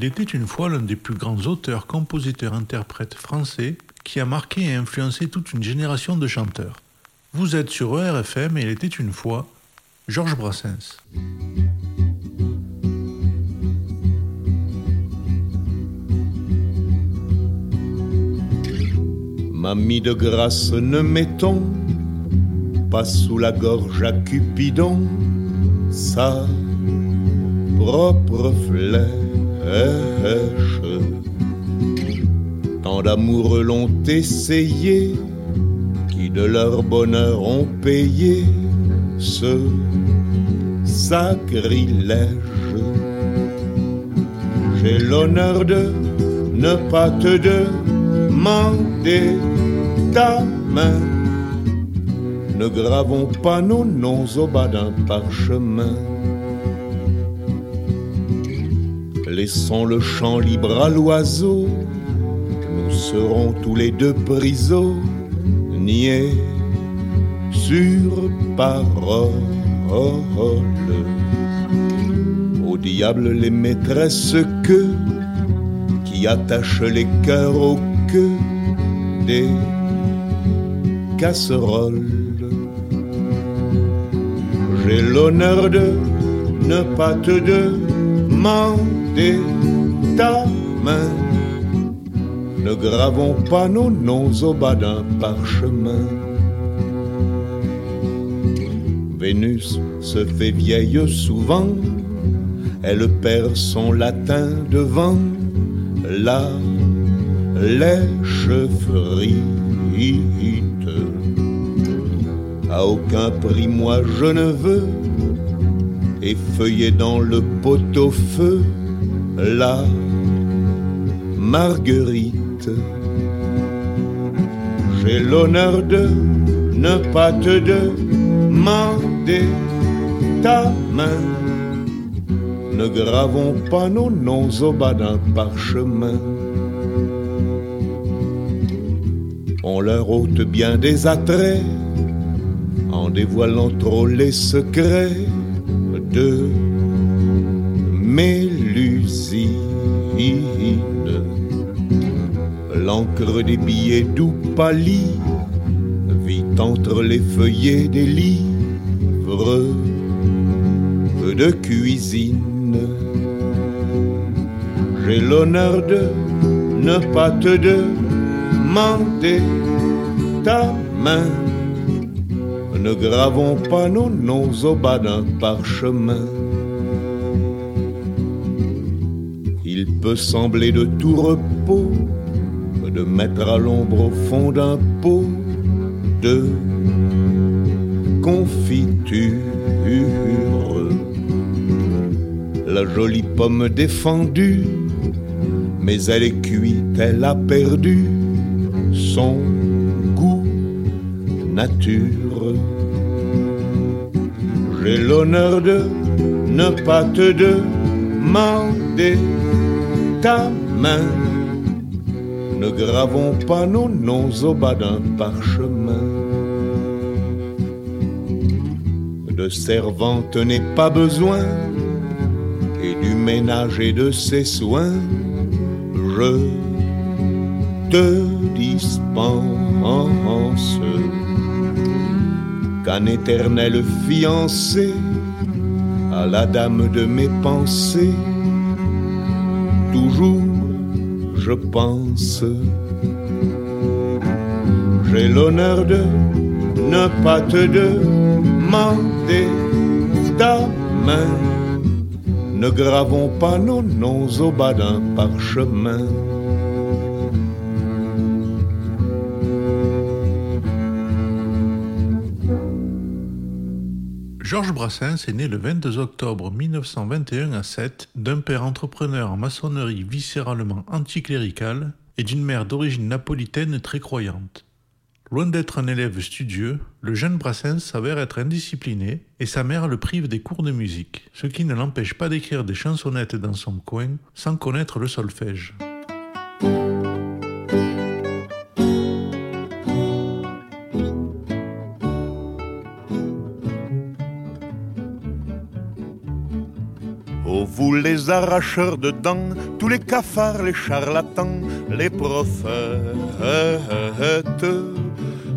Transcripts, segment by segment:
Il était une fois l'un des plus grands auteurs, compositeurs, interprètes français qui a marqué et influencé toute une génération de chanteurs. Vous êtes sur ERFM et il était une fois Georges Brassens. Mamie de grâce, ne mettons pas sous la gorge à Cupidon sa propre flèche. Tant d'amoureux l'ont essayé, qui de leur bonheur ont payé ce sacrilège. J'ai l'honneur de ne pas te demander ta main. Ne gravons pas nos noms au bas d'un parchemin. Laissons le champ libre à l'oiseau. Nous serons tous les deux prisonniers sur parole. Au diable les maîtresses que qui attachent les cœurs au queue des casseroles. J'ai l'honneur de ne pas te demander ta main. Ne gravons pas nos noms au bas d'un parchemin. Vénus se fait vieille souvent, elle perd son latin devant la lèche frite. À aucun prix, moi je ne veux effeuiller dans le pot-au-feu la marguerite. J'ai l'honneur de ne pas te demander ta main. Ne gravons pas nos noms au bas d'un parchemin. On leur ôte bien des attraits en dévoilant trop les secrets de Mélusine. L'encre des billets doux pâlit vit entre les feuillets des livres de cuisine. J'ai l'honneur de ne pas te demander ta main. Ne gravons pas nos noms au bas d'un parchemin. Il peut sembler de tout repos de mettre à l'ombre au fond d'un pot de confiture la jolie pomme défendue, mais elle est cuite, elle a perdu son goût nature. J'ai l'honneur de ne pas te demander ta main. Ne gravons pas nos noms au bas d'un parchemin. De servante n'est pas besoin et du ménage et de ses soins, je te dispense qu'un éternel fiancé à la dame de mes pensées, toujours je pense. J'ai l'honneur de ne pas te demander ta main ne gravons pas nos noms au bas d'un parchemin. Georges Brassens est né le 22 octobre 1921 à Sète d'un père entrepreneur en maçonnerie viscéralement anticlérical et d'une mère d'origine napolitaine très croyante. Loin d'être un élève studieux, le jeune Brassens s'avère être indiscipliné et sa mère le prive des cours de musique, ce qui ne l'empêche pas d'écrire des chansonnettes dans son coin sans connaître le solfège. Arracheurs de dents, tous les cafards, les charlatans, les prophètes.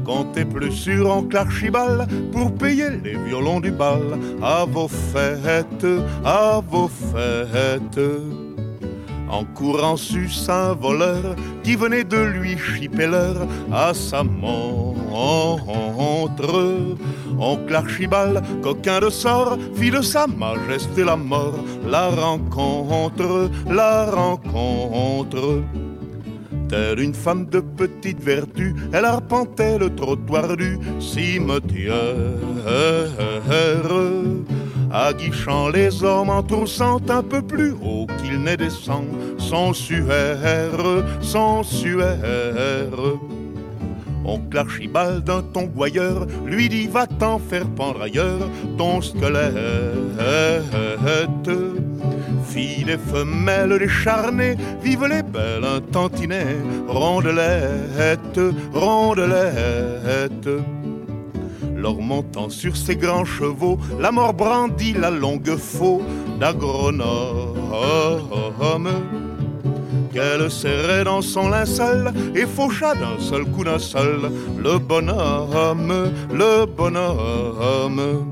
Comptez plus sur en archibald pour payer les violons du bal à vos fêtes, à vos fêtes. En courant sus un voleur qui venait de lui chipper l'heure à sa montre. Oncle Archibald, coquin de sort, fit de sa majesté la mort, la rencontre, la rencontre. Telle une femme de petite vertu, elle arpentait le trottoir du cimetière aguichant les hommes en toussant un peu plus haut qu'il n'est descend, sans suaire, sans suaire. Oncle Archibald d'un ton lui dit va t'en faire pendre ailleurs ton squelette. Filles et femelles décharnées, vive les belles un tantinet, rondelette, rondelette. Leur montant sur ses grands chevaux, la mort brandit la longue faux d'agronome qu'elle serrait dans son linceul et faucha d'un seul coup d'un seul le bonhomme, le bonhomme.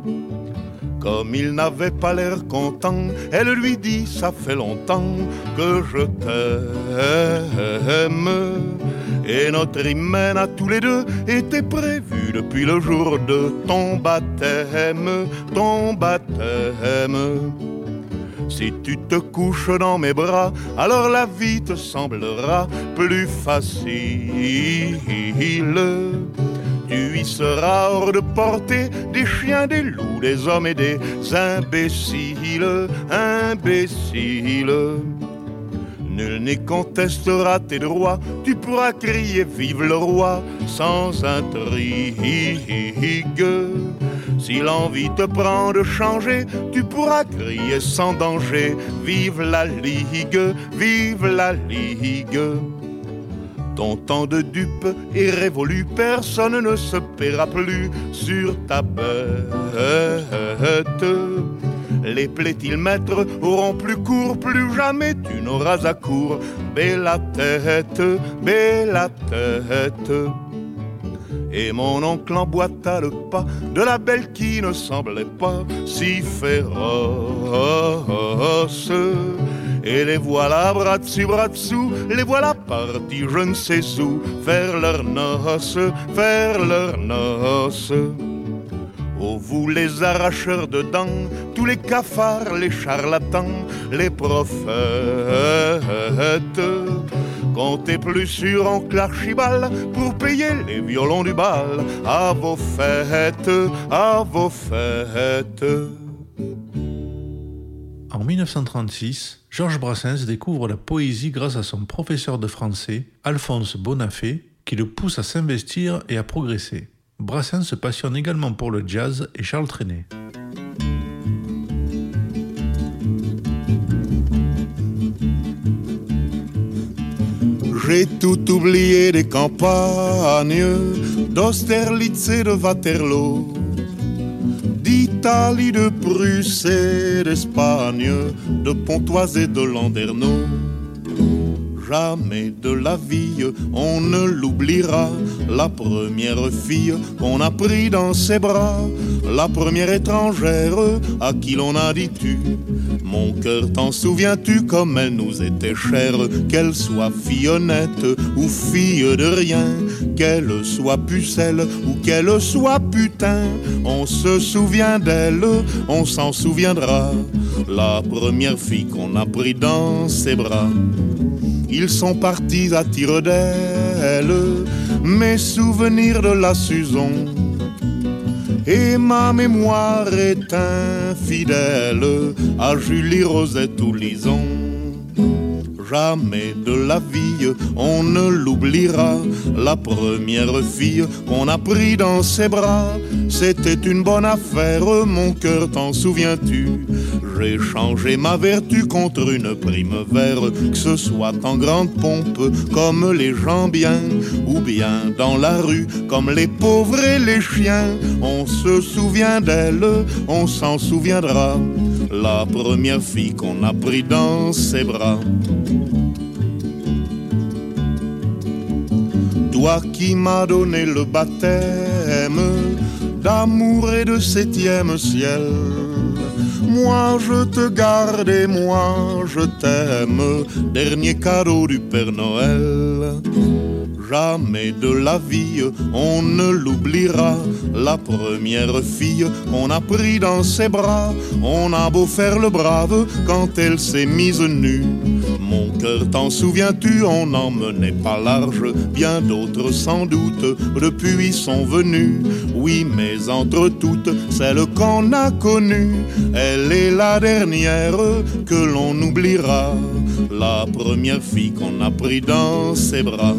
Comme il n'avait pas l'air content, elle lui dit Ça fait longtemps que je t'aime. Et notre hymen à tous les deux était prévu depuis le jour de ton baptême, ton baptême. Si tu te couches dans mes bras, alors la vie te semblera plus facile. Tu y seras hors de portée des chiens, des loups, des hommes et des imbéciles, imbéciles. Nul n'y contestera tes droits, tu pourras crier vive le roi sans intrigue. Si l'envie te prend de changer, tu pourras crier sans danger Vive la Ligue, vive la Ligue. Ton temps de dupe est révolu, personne ne se paiera plus sur ta bête. Les plaies-ils-maîtres auront plus court, plus jamais tu n'auras à court. Belle tête, belle tête. Et mon oncle emboîta le pas de la belle qui ne semblait pas si féroce. Et les voilà bras dessus, bras dessous, les voilà partis je ne sais où, faire leur noces, faire leur noces. Oh vous les arracheurs de dents, tous les cafards, les charlatans, les prophètes, comptez plus sur en Archibald pour payer les violons du bal à vos fêtes, à vos fêtes. En 1936, Georges Brassens découvre la poésie grâce à son professeur de français, Alphonse Bonafé, qui le pousse à s'investir et à progresser. Brassens se passionne également pour le jazz et Charles Trenet. J'ai tout oublié des campagnes d'Austerlitz et de Waterloo, d'Italie, de Prusse d'Espagne, de Pontoise et de Landerneau jamais de la vie on ne l'oubliera. La première fille qu'on a pris dans ses bras, la première étrangère à qui l'on a dit tu. Mon cœur, t'en souviens-tu comme elle nous était chère, qu'elle soit fille honnête ou fille de rien, qu'elle soit pucelle ou qu'elle soit putain, on se souvient d'elle, on s'en souviendra. La première fille qu'on a pris dans ses bras. Ils sont partis à tire d'aile, mes souvenirs de la Suson et ma mémoire est infidèle à Julie Rosette ou Lison. Jamais de la vie on ne l'oubliera. La première fille qu'on a pris dans ses bras, c'était une bonne affaire, mon cœur, t'en souviens-tu? J'ai changé ma vertu contre une prime verte, que ce soit en grande pompe comme les gens bien, ou bien dans la rue comme les pauvres et les chiens. On se souvient d'elle, on s'en souviendra la première fille qu'on a pris dans ses bras. Toi qui m'as donné le baptême d'amour et de septième ciel, moi je te garde et moi je t'aime, dernier cadeau du Père Noël jamais de la vie on ne l'oubliera. La première fille qu'on a pris dans ses bras, on a beau faire le brave quand elle s'est mise nue. Mon cœur, t'en souviens-tu, on n'en menait pas large, bien d'autres sans doute depuis sont venus. Oui, mais entre toutes, celle qu'on a connue, elle est la dernière que l'on oubliera, la première fille qu'on a pris dans ses bras.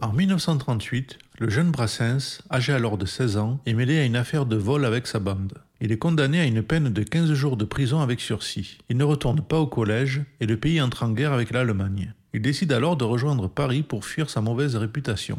En 1938, le jeune Brassens, âgé alors de 16 ans, est mêlé à une affaire de vol avec sa bande. Il est condamné à une peine de 15 jours de prison avec sursis. Il ne retourne pas au collège et le pays entre en guerre avec l'Allemagne. Il décide alors de rejoindre Paris pour fuir sa mauvaise réputation.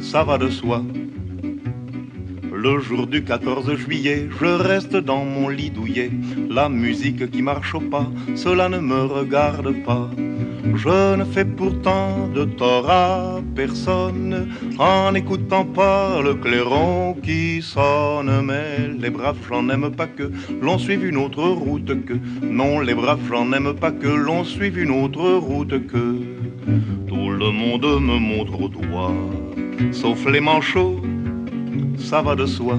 ça va de soi. Le jour du 14 juillet, je reste dans mon lit douillet. La musique qui marche au pas, cela ne me regarde pas. Je ne fais pourtant de tort à personne en n'écoutant pas le clairon qui sonne. Mais les braves, j'en aime pas que l'on suive une autre route que. Non, les braves, j'en aime pas que l'on suive une autre route que. Tout le monde me montre au doigt, sauf les manchots ça va de soi.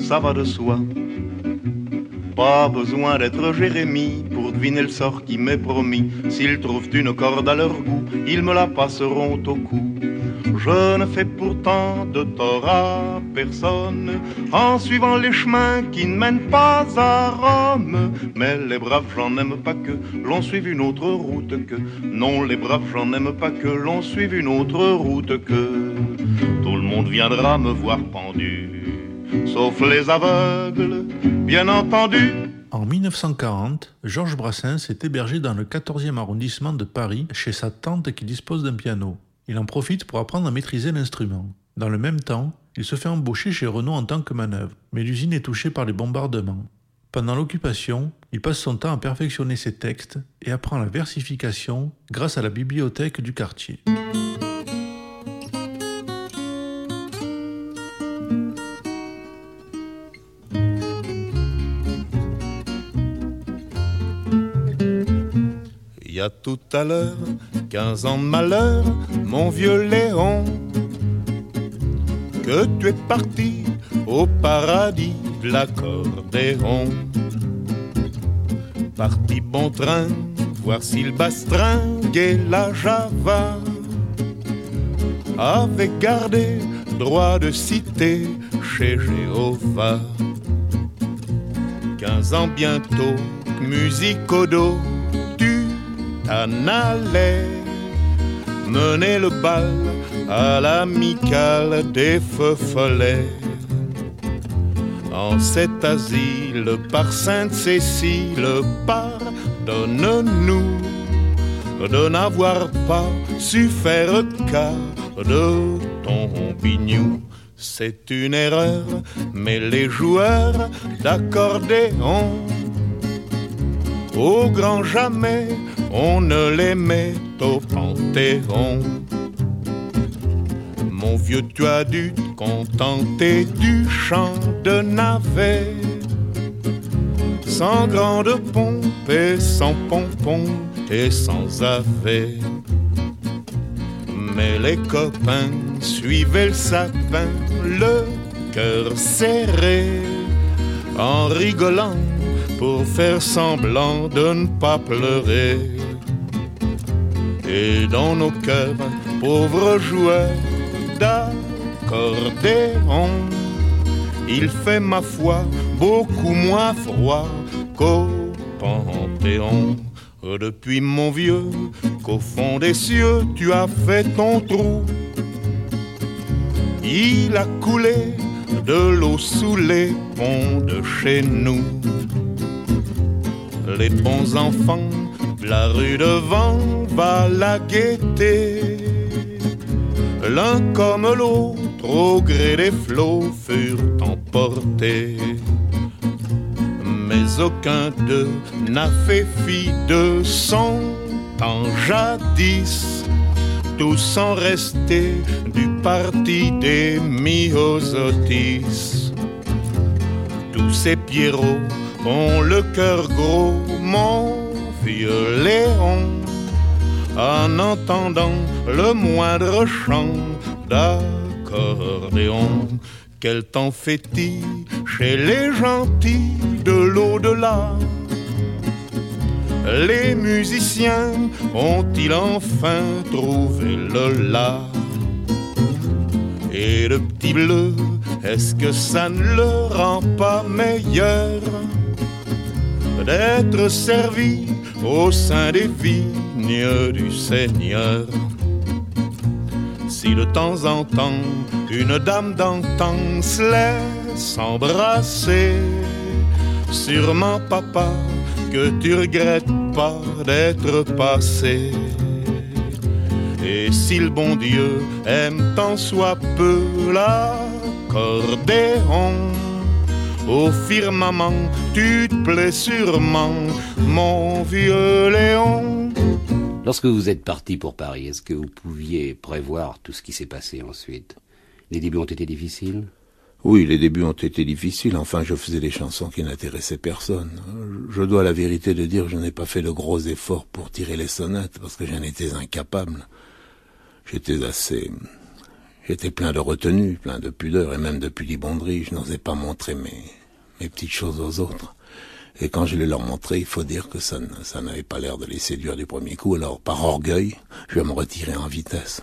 ça va de soi. Pas besoin d'être Jérémie pour deviner le sort qui m'est promis. S'ils trouvent une corde à leur goût, ils me la passeront au cou. Je ne fais pourtant de tort à personne en suivant les chemins qui ne mènent pas à Rome. Mais les braves, j'en aime pas que l'on suive une autre route que. Non, les braves, j'en aime pas que l'on suive une autre route que. Tout le monde viendra me voir pendu, sauf les aveugles, bien entendu. En 1940, Georges Brassens est hébergé dans le 14e arrondissement de Paris chez sa tante qui dispose d'un piano. Il en profite pour apprendre à maîtriser l'instrument. Dans le même temps, il se fait embaucher chez Renault en tant que manœuvre, mais l'usine est touchée par les bombardements. Pendant l'occupation, il passe son temps à perfectionner ses textes et apprend la versification grâce à la bibliothèque du quartier. A tout à l'heure, quinze ans de malheur, mon vieux Léon, que tu es parti au paradis de l'accordéon. Parti bon train, voir s'il bastringue la Java, avait gardé droit de citer chez Jéhovah. Quinze ans bientôt, musique au dos t'en allais mener le bal à l'amicale des feux follets. En cet asile par Sainte-Cécile, pardonne-nous de n'avoir pas su faire cas de ton bignou. C'est une erreur, mais les joueurs d'accordéon, au grand jamais, on ne les met au panthéon. Mon vieux, tu as dû te contenter du chant de navet, sans grande pompe et sans pompon et sans ave. Mais les copains suivaient le sapin, le cœur serré, en rigolant pour faire semblant de ne pas pleurer. Et dans nos cœurs, pauvres joueurs d'accordéon, il fait ma foi beaucoup moins froid qu'au Panthéon. Depuis mon vieux, qu'au fond des cieux tu as fait ton trou. Il a coulé de l'eau sous les ponts de chez nous. Les bons enfants, la rue devant va la guetter. L'un comme l'autre, au gré des flots, furent emportés mais aucun d'eux n'a fait fi de son temps jadis. Tous sont restés du parti des myosotis. Tous ces pierrots ont le cœur gros, mon vieux Léon, en entendant le moindre chant d'accordéon. Quel temps fait-il chez les gentils de l'au-delà? Les musiciens ont-ils enfin trouvé le la Et le petit bleu, est-ce que ça ne le rend pas meilleur? D'être servi au sein des vignes du Seigneur si de temps en temps une dame d'antan se laisse embrasser, sûrement papa que tu regrettes pas d'être passé. Et si le bon Dieu aime tant soit peu l'accordéon, au firmament tu te plais sûrement, mon vieux Léon. Lorsque vous êtes parti pour Paris, est-ce que vous pouviez prévoir tout ce qui s'est passé ensuite? Les débuts ont été difficiles? Oui, les débuts ont été difficiles. Enfin, je faisais des chansons qui n'intéressaient personne. Je dois la vérité de dire, je n'ai pas fait de gros efforts pour tirer les sonnettes parce que j'en étais incapable. J'étais assez... J'étais plein de retenue, plein de pudeur et même de pudibonderie. Je n'osais pas montrer mes, mes petites choses aux autres. Et quand je les leur montrer, il faut dire que ça, ça n'avait pas l'air de les séduire du premier coup. Alors, par orgueil, je vais me retirer en vitesse.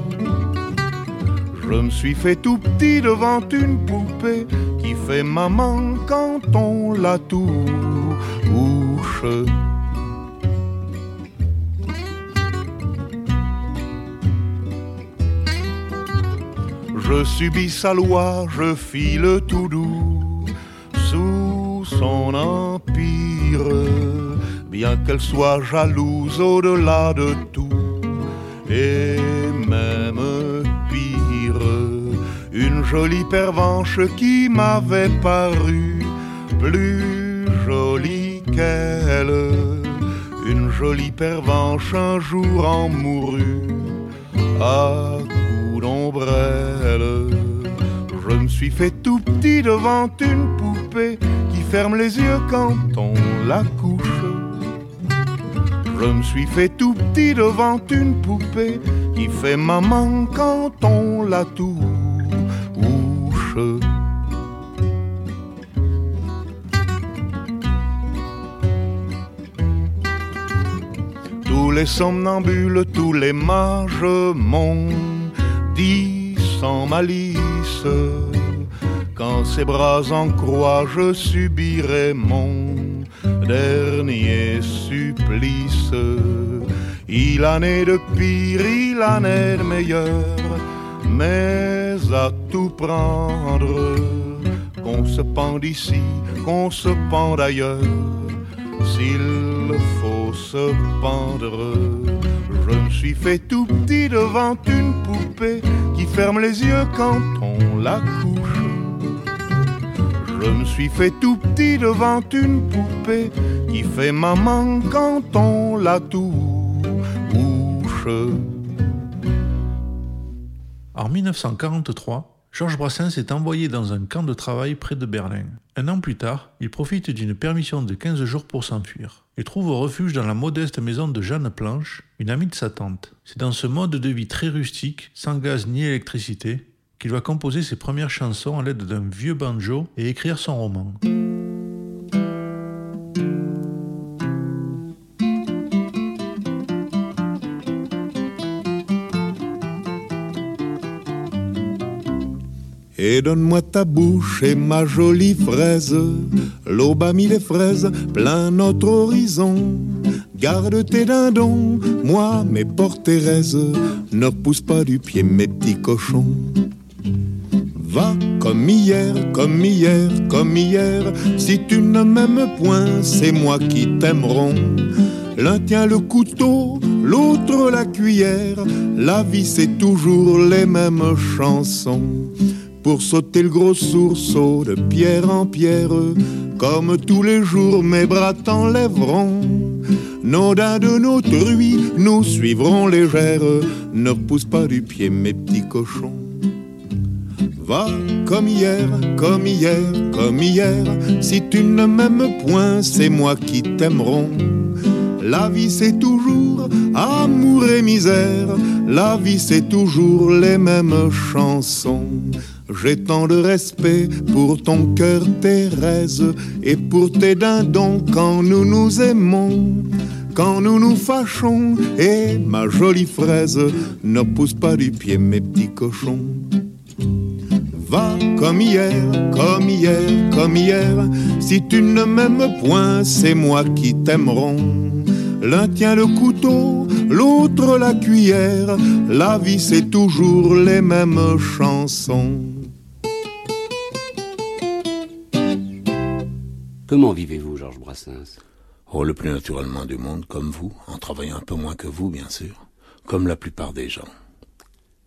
Je me suis fait tout petit devant une poupée qui fait maman quand on la touche. Je subis sa loi, je file tout doux sous son empire, bien qu'elle soit jalouse au-delà de tout. Et jolie pervenche qui m'avait paru plus jolie qu'elle. Une jolie pervenche un jour en mourut à coups d'ombrelle. Je me suis fait tout petit devant une poupée qui ferme les yeux quand on la couche. Je me suis fait tout petit devant une poupée qui fait maman quand on la touche. Tous les somnambules, tous les mages m'ont dit sans malice Quand ses bras en croix, je subirai mon dernier supplice. Il en est de pire, il en est de meilleur mais à tout prendre, qu'on se pende ici, qu'on se pende ailleurs, s'il faut se pendre. Je me suis fait tout petit devant une poupée qui ferme les yeux quand on la couche. Je me suis fait tout petit devant une poupée qui fait maman quand on la touche. En 1943, Georges Brassens est envoyé dans un camp de travail près de Berlin. Un an plus tard, il profite d'une permission de 15 jours pour s'enfuir et trouve refuge dans la modeste maison de Jeanne Planche, une amie de sa tante. C'est dans ce mode de vie très rustique, sans gaz ni électricité, qu'il va composer ses premières chansons à l'aide d'un vieux banjo et écrire son roman. Et donne-moi ta bouche et ma jolie fraise. L'aube a mis les fraises plein notre horizon. Garde tes dindons, moi mes Thérèse. Ne pousse pas du pied mes petits cochons. Va comme hier, comme hier, comme hier. Si tu ne m'aimes point, c'est moi qui t'aimerons. L'un tient le couteau, l'autre la cuillère. La vie, c'est toujours les mêmes chansons pour sauter le gros sourceau de pierre en pierre. Comme tous les jours, mes bras t'enlèveront. Nos dents de nos truies nous suivront légères. Ne pousse pas du pied, mes petits cochons. Va comme hier, comme hier, comme hier. Si tu ne m'aimes point, c'est moi qui t'aimerons. La vie c'est toujours amour et misère. La vie c'est toujours les mêmes chansons. J'ai tant de respect pour ton cœur, Thérèse, et pour tes dindons quand nous nous aimons. Quand nous nous fâchons, et ma jolie fraise, ne pousse pas du pied mes petits cochons. Va comme hier, comme hier, comme hier, si tu ne m'aimes point, c'est moi qui t'aimerons. L'un tient le couteau, l'autre la cuillère, la vie c'est toujours les mêmes chansons. Comment vivez-vous, Georges Brassens? Oh, le plus naturellement du monde, comme vous, en travaillant un peu moins que vous, bien sûr, comme la plupart des gens.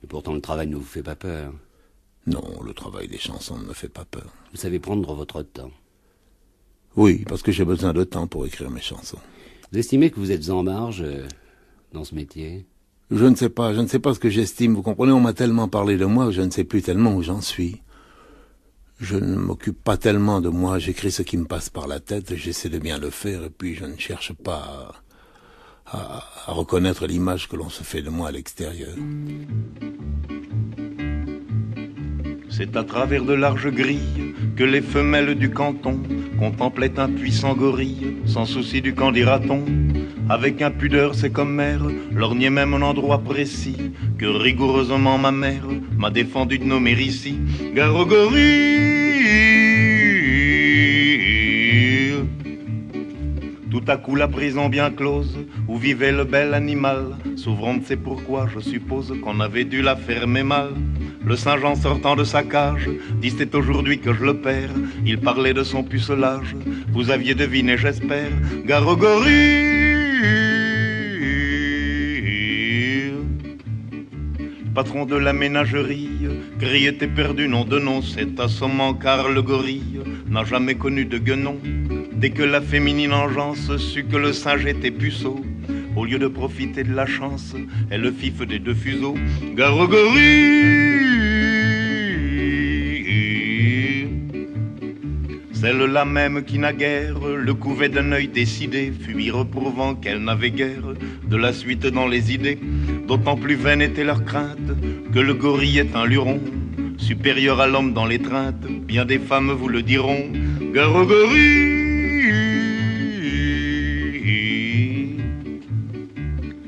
Et pourtant, le travail ne vous fait pas peur. Non, le travail des chansons ne me fait pas peur. Vous savez prendre votre temps. Oui, parce que j'ai besoin de temps pour écrire mes chansons. Vous estimez que vous êtes en marge euh, dans ce métier? Je ne sais pas, je ne sais pas ce que j'estime. Vous comprenez, on m'a tellement parlé de moi que je ne sais plus tellement où j'en suis. Je ne m'occupe pas tellement de moi, j'écris ce qui me passe par la tête, j'essaie de bien le faire, et puis je ne cherche pas à, reconnaître l'image que l'on se fait de moi à l'extérieur. C'est à travers de larges grilles que les femelles du canton contemplaient un puissant gorille, sans souci du camp dira-t-on. Avec impudeur, c'est comme mère, lorgnait même un endroit précis que rigoureusement ma mère m'a défendu de nommer ici. Gare Tout à coup la prison bien close, où vivait le bel animal, s'ouvrant c'est pourquoi je suppose qu'on avait dû la fermer mal. Le Saint-Jean sortant de sa cage, dit c'est aujourd'hui que je le perds. Il parlait de son pucelage, vous aviez deviné j'espère. Garogorie Patron de la ménagerie, grille était perdu, nom de nom, c'est assommant car le gorille n'a jamais connu de guenon. Dès que la féminine engeance sut que le singe était puceau, au lieu de profiter de la chance, elle le fif des deux fuseaux. Garogorie Celle-là même qui naguère le couvait d'un œil décidé, fut y reprouvant qu'elle n'avait guère de la suite dans les idées. D'autant plus vaine était leur crainte que le gorille est un luron, supérieur à l'homme dans l'étreinte. Bien des femmes vous le diront. Garogorie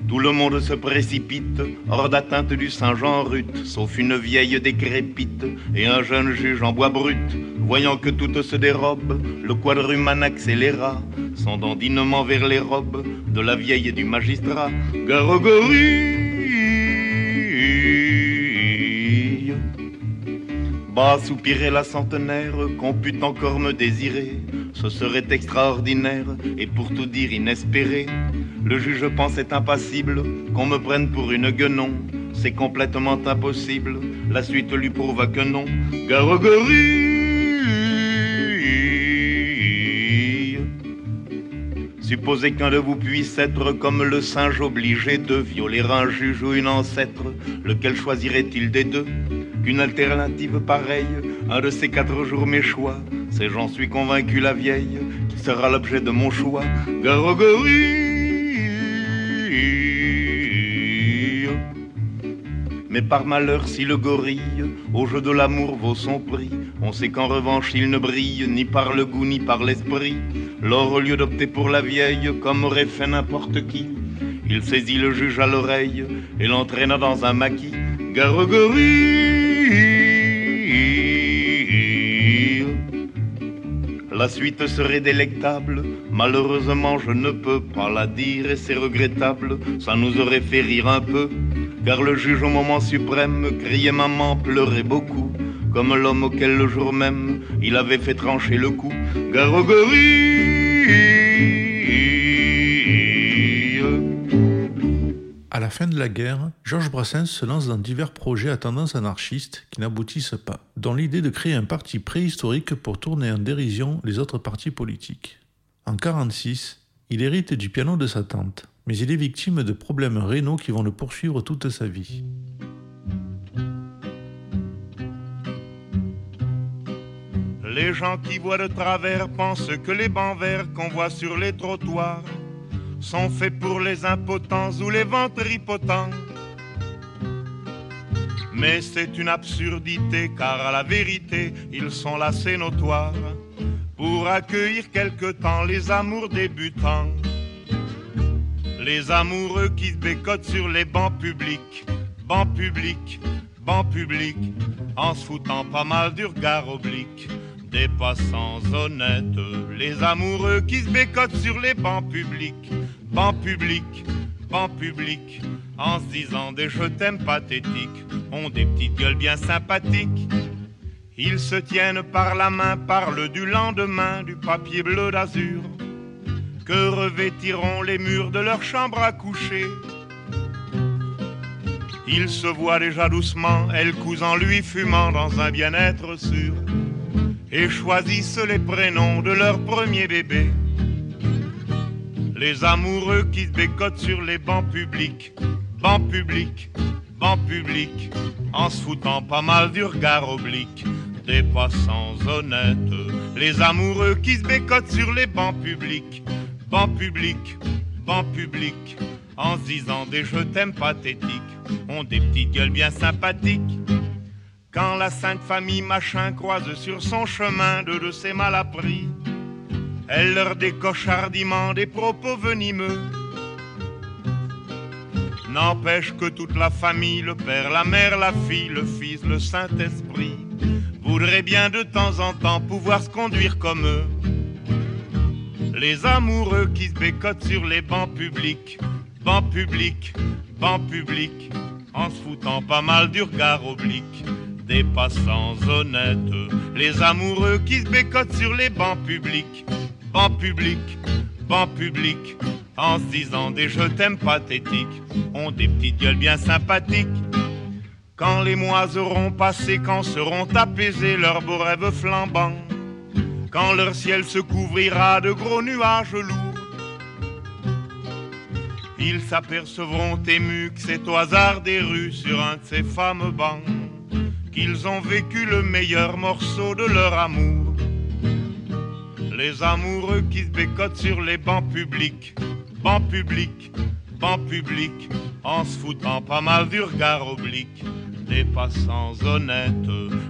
Tout le monde se précipite, hors d'atteinte du Saint-Jean rut, sauf une vieille décrépite et un jeune juge en bois brut. Voyant que tout se dérobe, le quadruman accéléra son dandinement vers les robes de la vieille et du magistrat. Garogorie Bas soupirait la centenaire, qu'on pût encore me désirer. Ce serait extraordinaire et pour tout dire inespéré. Le juge pensait impassible qu'on me prenne pour une guenon. C'est complètement impossible, la suite lui prouva que non. Garogorie Supposez qu'un de vous puisse être comme le singe obligé de violer un juge ou une ancêtre, lequel choisirait-il des deux? Qu'une alternative pareille, un de ces quatre jours mes choix, c'est j'en suis convaincu la vieille, qui sera l'objet de mon choix. Garogorie mais par malheur, si le gorille au jeu de l'amour vaut son prix, on sait qu'en revanche il ne brille ni par le goût ni par l'esprit. Lors, au lieu d'opter pour la vieille, comme aurait fait n'importe qui, il saisit le juge à l'oreille et l'entraîna dans un maquis. La suite serait délectable, malheureusement je ne peux pas la dire et c'est regrettable, ça nous aurait fait rire un peu. Car le juge au moment suprême criait maman, pleurait beaucoup, comme l'homme auquel le jour même il avait fait trancher le cou. Garogorie À la fin de la guerre, Georges Brassens se lance dans divers projets à tendance anarchiste qui n'aboutissent pas, dont l'idée de créer un parti préhistorique pour tourner en dérision les autres partis politiques. En 1946, il hérite du piano de sa tante, mais il est victime de problèmes rénaux qui vont le poursuivre toute sa vie. Les gens qui voient de travers pensent que les bancs verts qu'on voit sur les trottoirs sont faits pour les impotents ou les ventripotents. Mais c'est une absurdité car à la vérité ils sont là c'est notoire pour accueillir quelque temps les amours débutants. Les amoureux qui bécotent sur les bancs publics, bancs publics, bancs publics, en se foutant pas mal du regard oblique des passants honnêtes. Les amoureux qui se bécotent sur les bancs publics, bancs publics, bancs publics, en se disant des je t'aime pathétiques, ont des petites gueules bien sympathiques. Ils se tiennent par la main, parlent du lendemain, du papier bleu d'azur que revêtiront les murs de leur chambre à coucher. Il se voit déjà doucement, elle couse en lui fumant dans un bien-être sûr, et choisissent les prénoms de leur premier bébé. Les amoureux qui se bécotent sur les bancs publics, bancs publics, bancs publics, en se foutant pas mal du regard oblique des passants honnêtes, les amoureux qui se bécotent sur les bancs publics, bancs publics, bancs publics, en se disant des je t'aime pathétiques, ont des petites gueules bien sympathiques. Quand la sainte famille machin croise sur son chemin de de ses malappris, elle leur décoche hardiment des propos venimeux. N'empêche que toute la famille, le père, la mère, la fille, le fils, le Saint-Esprit, voudrait bien de temps en temps pouvoir se conduire comme eux. Les amoureux qui se bécotent sur les bancs publics, bancs publics, bancs publics, en se foutant pas mal du regard oblique des passants honnêtes. Les amoureux qui se bécotent sur les bancs publics, bancs publics, bancs publics, en se disant des je t'aime pathétiques, ont des petites gueules bien sympathiques. Quand les mois auront passé, quand seront apaisés leurs beaux rêves flambants, quand leur ciel se couvrira de gros nuages lourds, ils s'apercevront émus que c'est au hasard des rues sur un de ces fameux bancs qu'ils ont vécu le meilleur morceau de leur amour. Les amoureux qui se bécotent sur les bancs publics, bancs publics, bancs publics, en se foutant pas mal du regard oblique des passants honnêtes.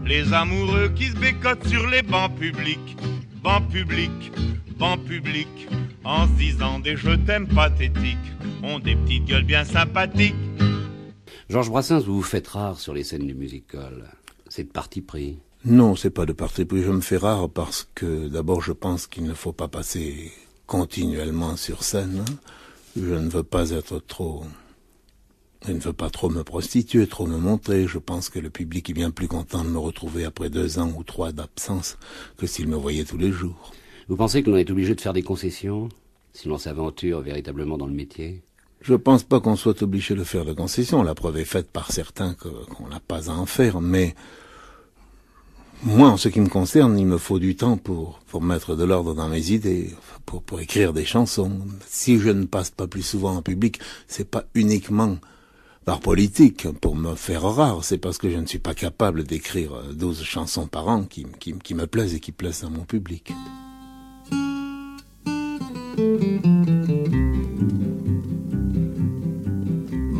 Les amoureux qui se bécotent sur les bancs publics, bancs publics, bancs publics, en se disant des je t'aime pathétiques, ont des petites gueules bien sympathiques. Georges Brassens, vous vous faites rare sur les scènes du musical. C'est de parti pris. Non, c'est pas de parti pris. Je me fais rare parce que d'abord je pense qu'il ne faut pas passer continuellement sur scène. Je ne veux pas être trop je ne veux pas trop me prostituer, trop me montrer. Je pense que le public est bien plus content de me retrouver après deux ans ou trois d'absence que s'il me voyait tous les jours. Vous pensez que l'on est obligé de faire des concessions si l'on s'aventure véritablement dans le métier? Je pense pas qu'on soit obligé de faire de concessions. La preuve est faite par certains qu'on n'a pas à en faire, mais moi, en ce qui me concerne, il me faut du temps pour, pour mettre de l'ordre dans mes idées, pour, pour écrire des chansons. Si je ne passe pas plus souvent en public, c'est pas uniquement par politique, pour me faire rare, c'est parce que je ne suis pas capable d'écrire 12 chansons par an qui, qui, qui me plaisent et qui plaisent à mon public.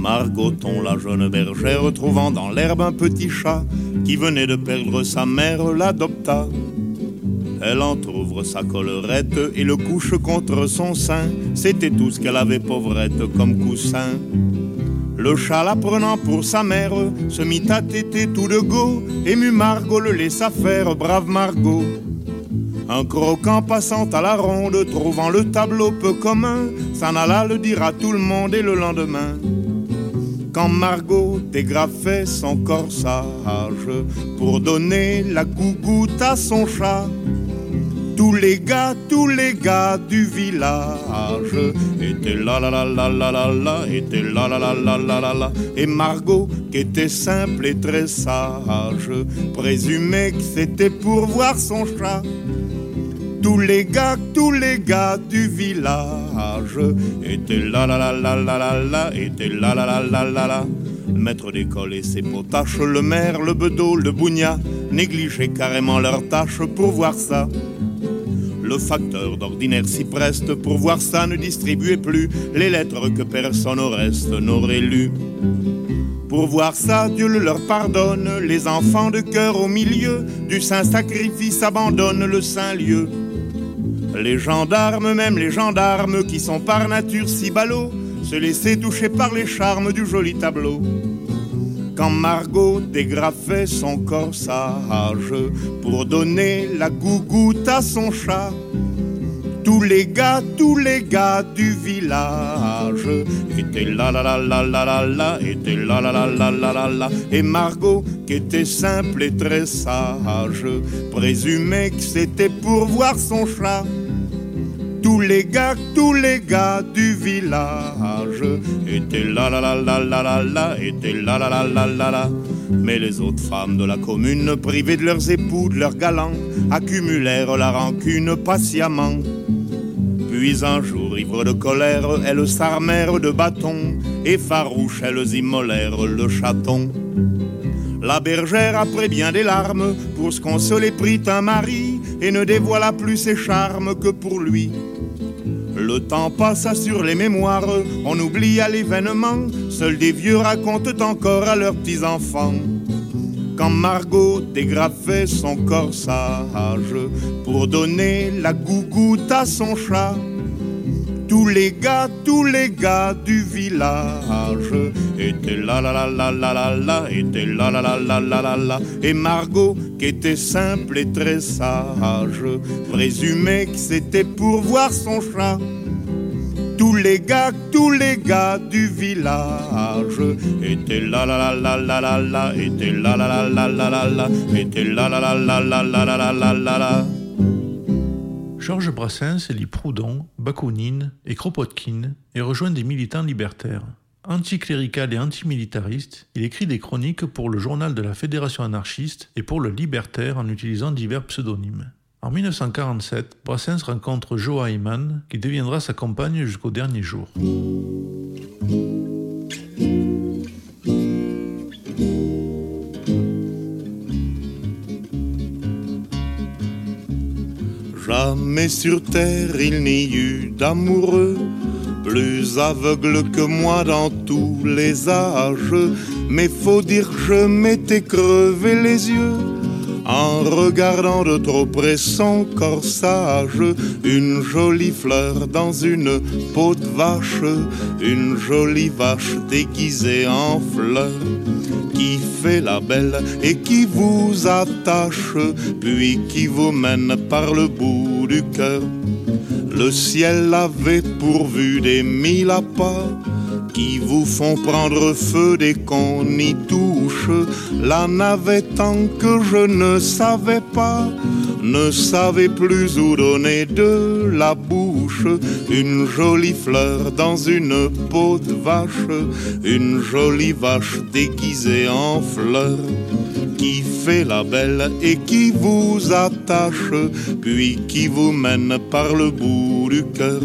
Margoton, la jeune bergère, trouvant dans l'herbe un petit chat qui venait de perdre sa mère, l'adopta. Elle entr'ouvre sa collerette et le couche contre son sein. C'était tout ce qu'elle avait pauvrette comme coussin. Le chat la prenant pour sa mère se mit à téter tout de go. Ému Margot le laissa faire, brave Margot. Un croquant passant à la ronde, trouvant le tableau peu commun, s'en alla le dire à tout le monde et le lendemain. Quand Margot dégrafait son corsage pour donner la gougoute à son chat, tous les gars, tous les gars du village étaient là là là là là là là, étaient là là là là là là là. Et Margot, qui était simple et très sage, présumait que c'était pour voir son chat. Tous les gars, tous les gars du village étaient là là là là là là étaient là là là là là là. Le maître d'école et ses potaches, le maire, le bedeau, le bougna, négligeaient carrément leurs tâches pour voir ça. Le facteur d'ordinaire s'y preste pour voir ça ne distribuait plus les lettres que personne au reste n'aurait lues. Pour voir ça, Dieu le leur pardonne, les enfants de cœur au milieu du saint sacrifice abandonnent le saint lieu. Les gendarmes, même les gendarmes qui sont par nature si ballots, se laissaient toucher par les charmes du joli tableau. Quand Margot dégrafait son corsage pour donner la gougoute à son chat, tous les gars, tous les gars du village étaient là là là là là là étaient là là là là là là là. Et Margot, qui était simple et très sage, présumait que c'était pour voir son chat. Tous les gars, tous les gars du village étaient là là là là là là là, étaient là là là là là là. Mais les autres femmes de la commune, privées de leurs époux, de leurs galants, accumulèrent la rancune patiemment. Puis un jour, ivres de colère, elles s'armèrent de bâtons, et farouches, elles immolèrent le chaton. La bergère, après bien des larmes, pour se consoler, prit un mari et ne dévoila plus ses charmes que pour lui. Le temps passa sur les mémoires, on oublia l'événement, seuls des vieux racontent encore à leurs petits-enfants. Quand Margot dégrafait son corsage pour donner la gougoute à son chat, tous les gars, tous les gars du village étaient là là là là là là là, étaient là là là là là là là. Et Margot, qui était simple et très sage, présumait que c'était pour voir son chat. Tous les gars, tous les gars du village étaient là là là là là là là, étaient là là là là là là là, étaient là là là là là là là là là là. Georges Brassens lit Proudhon, Bakounine et Kropotkin et rejoint des militants libertaires. Anticlérical et antimilitariste, il écrit des chroniques pour le journal de la Fédération anarchiste et pour le Libertaire en utilisant divers pseudonymes. En 1947, Brassens rencontre Joa qui deviendra sa compagne jusqu'au dernier jour. Jamais sur terre il n'y eut d'amoureux plus aveugle que moi dans tous les âges. Mais faut dire je m'étais crevé les yeux en regardant de trop près son corsage. Une jolie fleur dans une peau de vache, une jolie vache déguisée en fleur fait la belle et qui vous attache, puis qui vous mène par le bout du cœur. Le ciel avait pourvu des mille appâts qui vous font prendre feu dès qu'on y touche. La navette tant que je ne savais pas, ne savais plus où donner de la Une jolie fleur dans une peau de vache, une jolie vache déguisée en fleur qui fait la belle et qui vous attache, puis qui vous mène par le bout du cœur.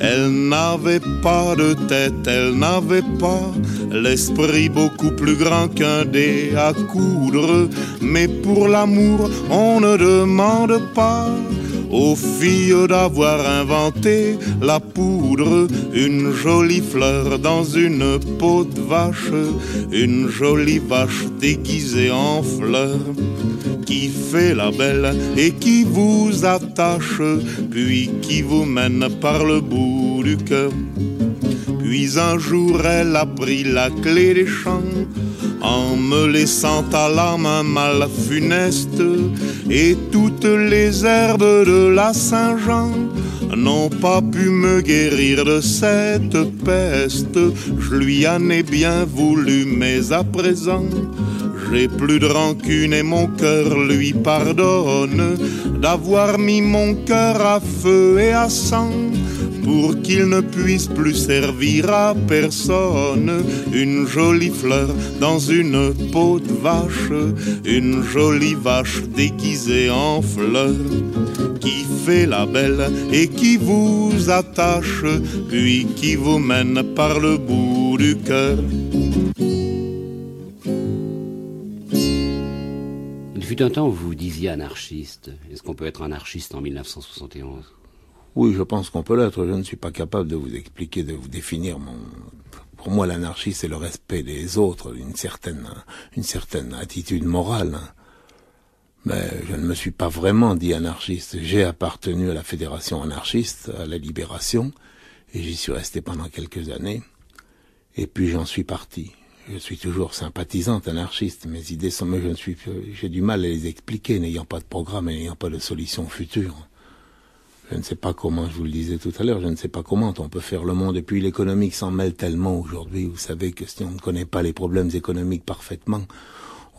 Elle n'avait pas de tête, elle n'avait pas l'esprit beaucoup plus grand qu'un dé à coudre, mais pour l'amour on ne demande pas aux filles d'avoir inventé la poudre, une jolie fleur dans une peau de vache, une jolie vache déguisée en fleur, qui fait la belle et qui vous attache, puis qui vous mène par le bout du cœur. Puis un jour elle a pris la clé des champs en me laissant à la main mal funeste et toutes les herbes de la Saint-Jean n'ont pas pu me guérir de cette peste. Je lui en ai bien voulu, mais à présent, j'ai plus de rancune et mon cœur lui pardonne d'avoir mis mon cœur à feu et à sang pour qu'il ne puisse plus servir à personne. Une jolie fleur dans une peau de vache, une jolie vache déguisée en fleur, qui fait la belle et qui vous attache, puis qui vous mène par le bout du cœur. Il fut un temps où vous disiez anarchiste. Est-ce qu'on peut être anarchiste en 1971 oui, je pense qu'on peut l'être. Je ne suis pas capable de vous expliquer, de vous définir mon. Pour moi, l'anarchie, c'est le respect des autres, une certaine, une certaine attitude morale. Mais je ne me suis pas vraiment dit anarchiste. J'ai appartenu à la fédération anarchiste, à la Libération, et j'y suis resté pendant quelques années. Et puis j'en suis parti. Je suis toujours sympathisante anarchiste. Mes idées sont, mais je ne suis, j'ai du mal à les expliquer, n'ayant pas de programme et n'ayant pas de solution future. Je ne sais pas comment, je vous le disais tout à l'heure, je ne sais pas comment on peut faire le monde. Et puis l'économique s'en mêle tellement aujourd'hui. Vous savez que si on ne connaît pas les problèmes économiques parfaitement,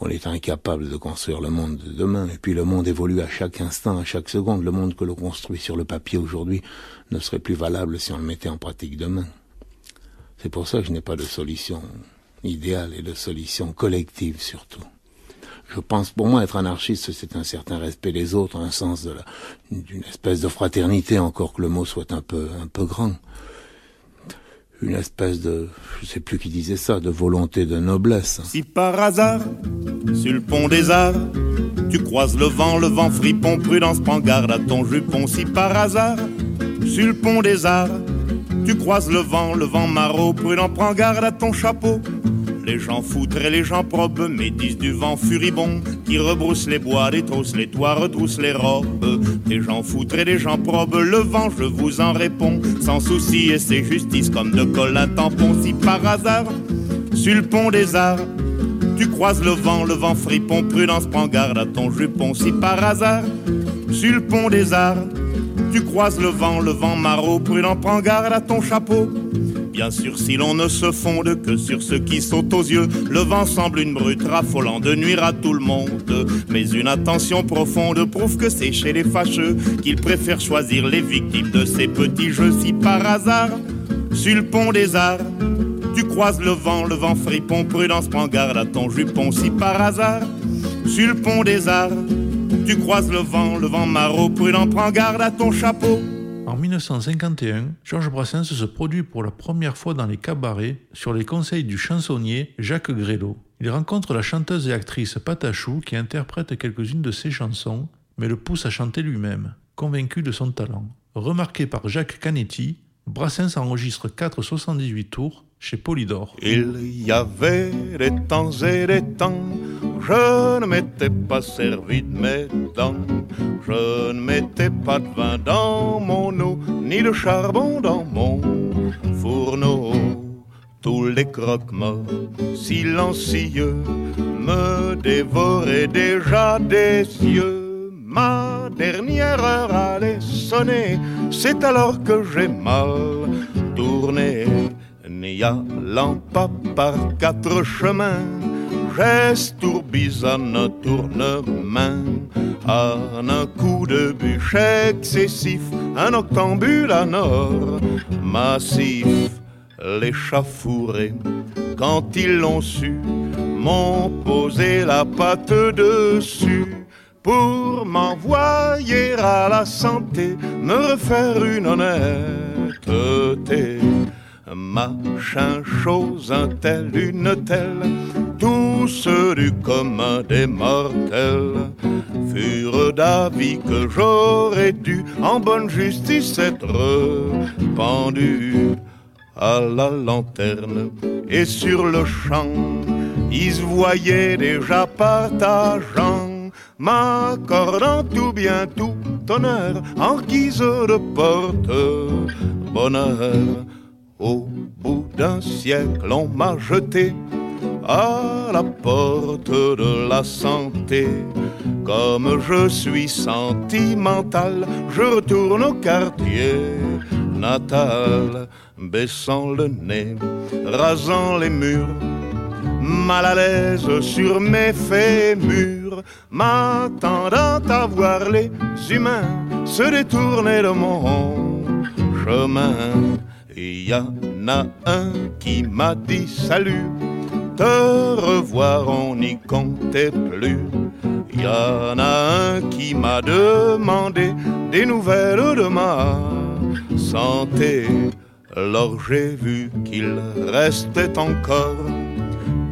on est incapable de construire le monde de demain. Et puis le monde évolue à chaque instant, à chaque seconde. Le monde que l'on construit sur le papier aujourd'hui ne serait plus valable si on le mettait en pratique demain. C'est pour ça que je n'ai pas de solution idéale et de solution collective surtout je pense, pour moi, être anarchiste, c'est un certain respect des autres, un sens d'une espèce de fraternité, encore que le mot soit un peu, un peu grand. Une espèce de, je sais plus qui disait ça, de volonté de noblesse. Si par hasard, sur le pont des arts. Tu croises le vent, le vent fripon, prudence, prends garde à ton jupon si par hasard, sur le pont des arts, tu croises le vent, le vent maraud, prudent, prends garde à ton chapeau. Les gens foutres et les gens probes médisent du vent furibond qui rebrousse les bois, détrousse les toits, retrousse les robes. Des gens foutres et gens probes, le vent, je vous en réponds, sans souci et c'est justice comme de colle un tampon si par hasard, sur le pont des arts, tu croises le vent, le vent fripon, prudence, prends garde à ton jupon si par hasard, sur le pont des arts, tu croises le vent, le vent maraud, prudent, prends garde à ton chapeau. Bien sûr, si l'on ne se fonde que sur ce qui saute aux yeux, le vent semble une brute raffolant de nuire à tout le monde. Mais une attention profonde prouve que c'est chez les fâcheux qu'ils préfèrent choisir les victimes de ces petits jeux si par hasard, sur le pont des arts, tu croises le vent, le vent fripon, prudence, prends garde à ton jupon si par hasard, sur le pont des arts, tu croises le vent, le vent maraud, prudent, prends garde à ton chapeau. En 1951, Georges Brassens se produit pour la première fois dans les cabarets sur les conseils du chansonnier Jacques Grélot. Il rencontre la chanteuse et actrice Patachou qui interprète quelques-unes de ses chansons, mais le pousse à chanter lui-même, convaincu de son talent. Remarqué par Jacques Canetti, Brassens enregistre 4,78 tours chez Polydor. Il y avait des temps et des temps, je ne m'étais pas servi de mes dents, je ne mettais pas de vin dans mon eau, ni de charbon dans mon fourneau. Tous les croque-morts silencieux me dévoraient déjà des yeux. Ma dernière heure allait sonner, c'est alors que j'ai mal tourné. N'y allant pas par quatre chemins, geste tourbillonne tourne-main, en un coup de bûche excessif, un octambule à nord, massif, l'échafouré, quand ils l'ont su, m'ont posé la patte dessus pour m'envoyer à la santé, me refaire une honnêteté. Machin, chose, un tel, une telle, tous du commun des mortels furent d'avis que j'aurais dû en bonne justice être pendu à la lanterne. Et sur le champ ils voyaient déjà partageant m'accordant tout bien tout honneur en guise de porte bonheur au bout d'un siècle, on m'a jeté à la porte de la santé. Comme je suis sentimental, je retourne au quartier natal, baissant le nez, rasant les murs, mal à l'aise sur mes fémurs, m'attendant à voir les humains se détourner de mon chemin. Il y en a un qui m'a dit salut, te revoir on n'y comptait plus. Il y en a un qui m'a demandé des nouvelles de ma santé. Alors j'ai vu qu'il restait encore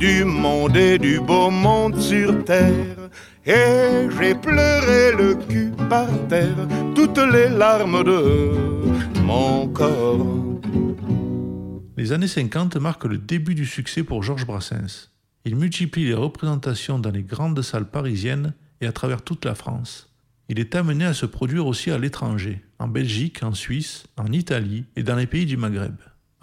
du monde et du beau monde sur terre. Et j'ai pleuré le cul par terre, toutes les larmes de mon corps. Les années 50 marquent le début du succès pour Georges Brassens. Il multiplie les représentations dans les grandes salles parisiennes et à travers toute la France. Il est amené à se produire aussi à l'étranger, en Belgique, en Suisse, en Italie et dans les pays du Maghreb.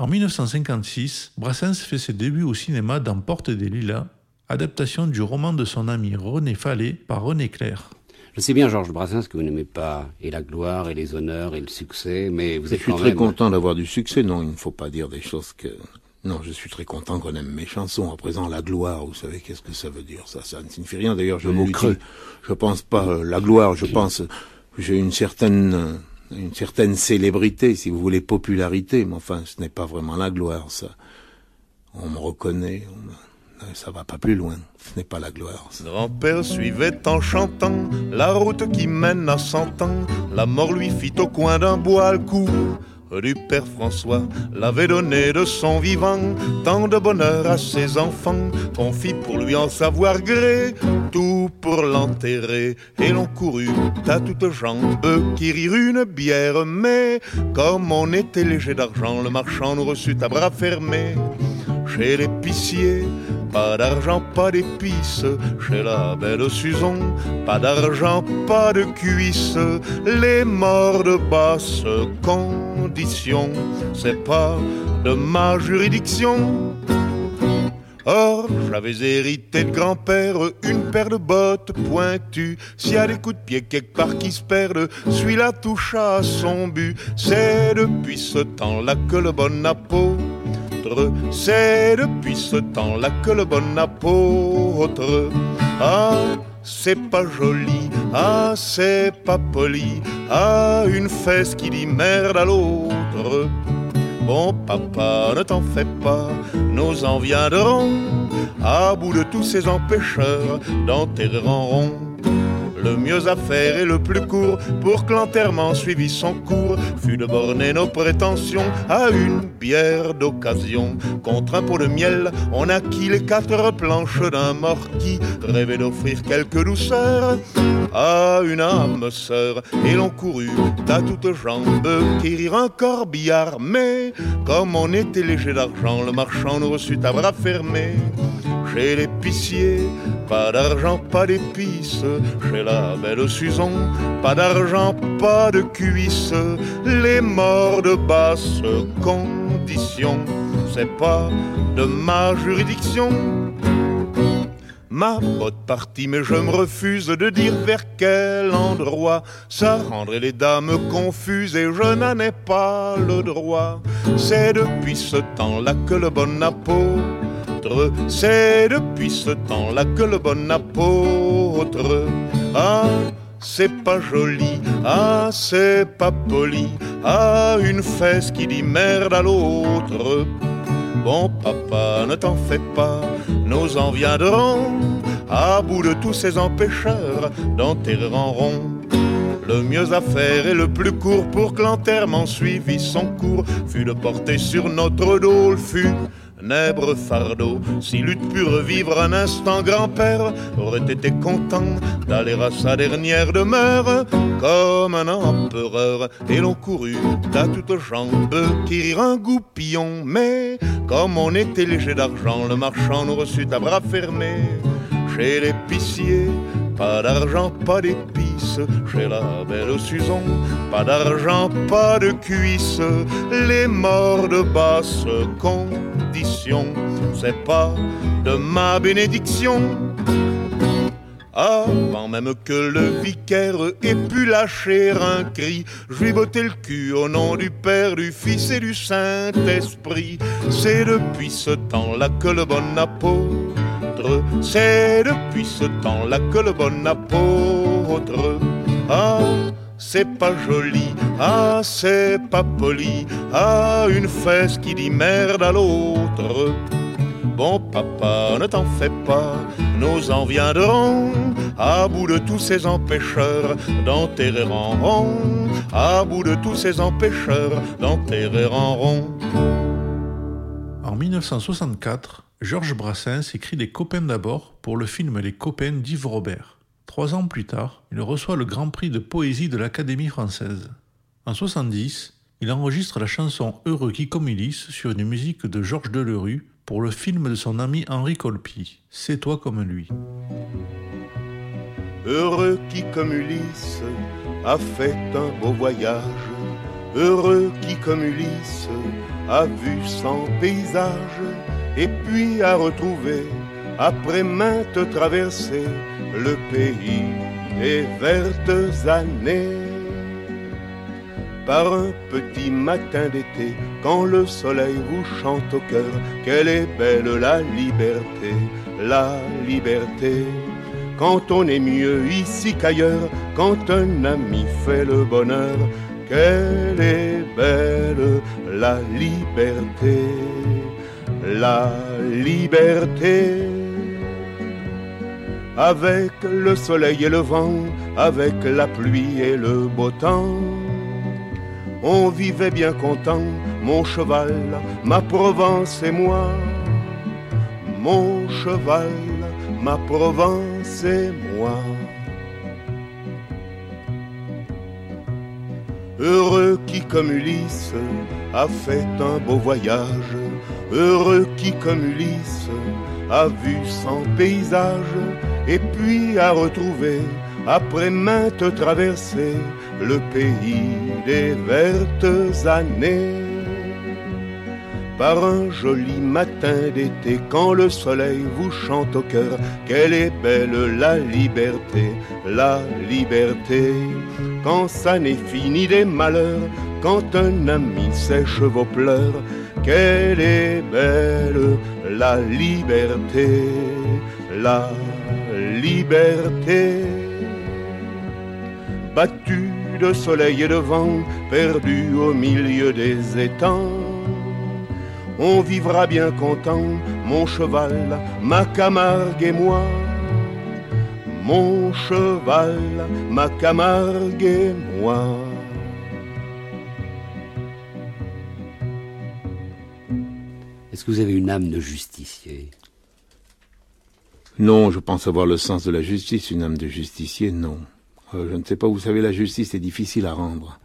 En 1956, Brassens fait ses débuts au cinéma dans Porte des Lilas, adaptation du roman de son ami René Fallet par René Clair. Je sais bien, Georges Brassens, que vous n'aimez pas et la gloire et les honneurs et le succès, mais vous êtes Je suis très même... content d'avoir du succès. Non, il ne faut pas dire des choses que... Non, je suis très content qu'on aime mes chansons. À présent, la gloire, vous savez qu'est-ce que ça veut dire Ça, ça ne signifie rien. D'ailleurs, je ne. Je pense pas euh, la gloire. Je pense j'ai une certaine euh, une certaine célébrité, si vous voulez, popularité. Mais enfin, ce n'est pas vraiment la gloire. Ça, on me reconnaît. Ça va pas plus loin. Ce n'est pas la gloire. Grand-père suivait en chantant la route qui mène à cent ans. La mort lui fit au coin d'un bois le coup. Du Père François l'avait donné de son vivant. Tant de bonheur à ses enfants. Qu'on fit pour lui en savoir gré tout pour l'enterrer. Et l'on courut à toutes jambes qui rirent une bière mais comme on était léger d'argent le marchand nous reçut à bras fermés chez l'épicier pas d'argent, pas d'épices, chez la belle Susan, pas d'argent, pas de cuisses, les morts de basse condition, c'est pas de ma juridiction. Or, j'avais hérité de grand-père une paire de bottes pointues. S'il y a des coups de pied quelque part qui se perdent, celui-là toucha à son but. C'est depuis ce temps-là que le bon apôtre c'est depuis ce temps-là que le bon apôtre, ah, c'est pas joli, ah, c'est pas poli, ah, une fesse qui dit merde à l'autre. Bon papa, ne t'en fais pas, nous en viendrons à bout de tous ces empêcheurs d'enterrer en rond le mieux à faire et le plus court pour que l'enterrement suivit son cours fut de borner nos prétentions à une bière d'occasion. Contre un pot de miel, on acquit les quatre planches d'un mort qui rêvait d'offrir quelques douceurs à une âme sœur et l'on courut à toutes jambes quérir un corbillard. Mais comme on était léger d'argent, le marchand nous reçut à bras fermés chez l'épicier. Pas d'argent, pas d'épices, chez la belle Susan. Pas d'argent, pas de cuisses, les morts de basse condition. C'est pas de ma juridiction. Ma botte partie, mais je me refuse de dire vers quel endroit. Ça rendrait les dames confuses et je n'en ai pas le droit. C'est depuis ce temps-là que le bon c'est depuis ce temps-là que le bon apôtre, ah, c'est pas joli, ah, c'est pas poli, ah, une fesse qui dit merde à l'autre. Bon papa, ne t'en fais pas, nous en viendrons à bout de tous ces empêcheurs d'enterrer en rond. Le mieux à faire et le plus court pour que l'enterrement suivit son cours fut de porter sur notre dos le fut Nèbre fardeau, si lutte pu revivre un instant, grand-père aurait été content d'aller à sa dernière demeure comme un empereur. Et l'on courut à toutes jambes, tirer un goupillon. Mais comme on était léger d'argent, le marchand nous reçut à bras fermés chez l'épicier. Pas d'argent, pas d'épices, chez la belle Susan. Pas d'argent, pas de cuisses, les morts de basse condition. C'est pas de ma bénédiction. Avant même que le vicaire ait pu lâcher un cri, je lui le cul au nom du Père, du Fils et du Saint-Esprit. C'est depuis ce temps-là que le bon apôtre c'est depuis ce temps-là que le bon apôtre, ah, c'est pas joli, ah, c'est pas poli, ah, une fesse qui dit merde à l'autre. Bon papa, ne t'en fais pas, nous en viendrons à bout de tous ces empêcheurs d'enterrer en rond, à bout de tous ces empêcheurs d'enterrer en rond. En 1964, Georges Brassens écrit Les copains d'abord pour le film Les copains d'Yves Robert. Trois ans plus tard, il reçoit le Grand Prix de poésie de l'Académie française. En 70, il enregistre la chanson Heureux qui comme Ulysse sur une musique de Georges Delerue pour le film de son ami Henri Colpi, C'est toi comme lui. Heureux qui comme Ulysse a fait un beau voyage, heureux qui comme Ulysse a vu son paysage et puis à retrouver, après maintes traversées, le pays et vertes années. Par un petit matin d'été, quand le soleil vous chante au cœur, quelle est belle la liberté, la liberté. Quand on est mieux ici qu'ailleurs, quand un ami fait le bonheur, quelle est belle la liberté la liberté. Avec le soleil et le vent, avec la pluie et le beau temps, on vivait bien content, mon cheval, ma Provence et moi. Mon cheval, ma Provence et moi. Heureux qui comme Ulysse a fait un beau voyage, heureux qui comme Ulysse a vu son paysage, et puis a retrouvé, après maintes traversées, le pays des vertes années. Par un joli matin d'été, quand le soleil vous chante au cœur, quelle est belle la liberté, la liberté. Quand ça n'est fini des malheurs, quand un ami sèche vos pleurs, quelle est belle la liberté, la liberté. Battu de soleil et de vent, perdu au milieu des étangs. On vivra bien content, mon cheval, ma Camargue et moi. Mon cheval, ma Camargue et moi. Est-ce que vous avez une âme de justicier? Non, je pense avoir le sens de la justice. Une âme de justicier, non. Euh, je ne sais pas, vous savez, la justice est difficile à rendre.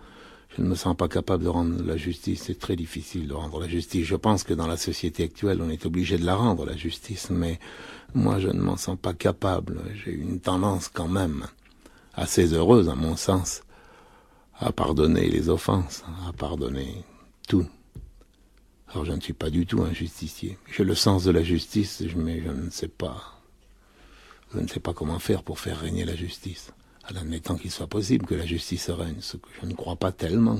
Je ne me sens pas capable de rendre la justice. C'est très difficile de rendre la justice. Je pense que dans la société actuelle, on est obligé de la rendre, la justice. Mais moi, je ne m'en sens pas capable. J'ai une tendance quand même assez heureuse, à mon sens, à pardonner les offenses, à pardonner tout. Alors je ne suis pas du tout un justicier. J'ai le sens de la justice, mais je ne sais pas. Je ne sais pas comment faire pour faire régner la justice en admettant qu'il soit possible que la justice règne, ce que je ne crois pas tellement.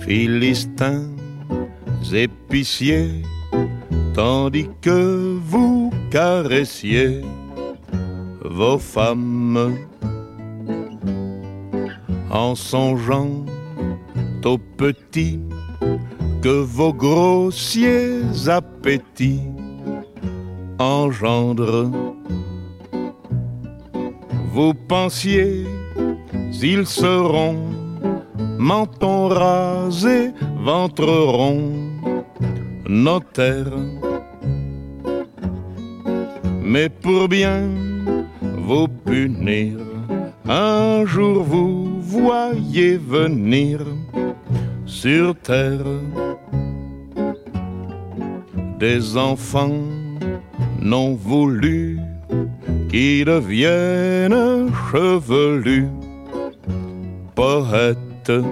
Philistins, épiciers, tandis que vous caressiez vos femmes en songeant aux petits que vos grossiers appétits engendre. Vous pensiez, ils seront menton rasé, ventre rond, notaire. Mais pour bien vous punir, un jour vous voyez venir sur terre des enfants non voulu qui deviennent chevelus, poètes.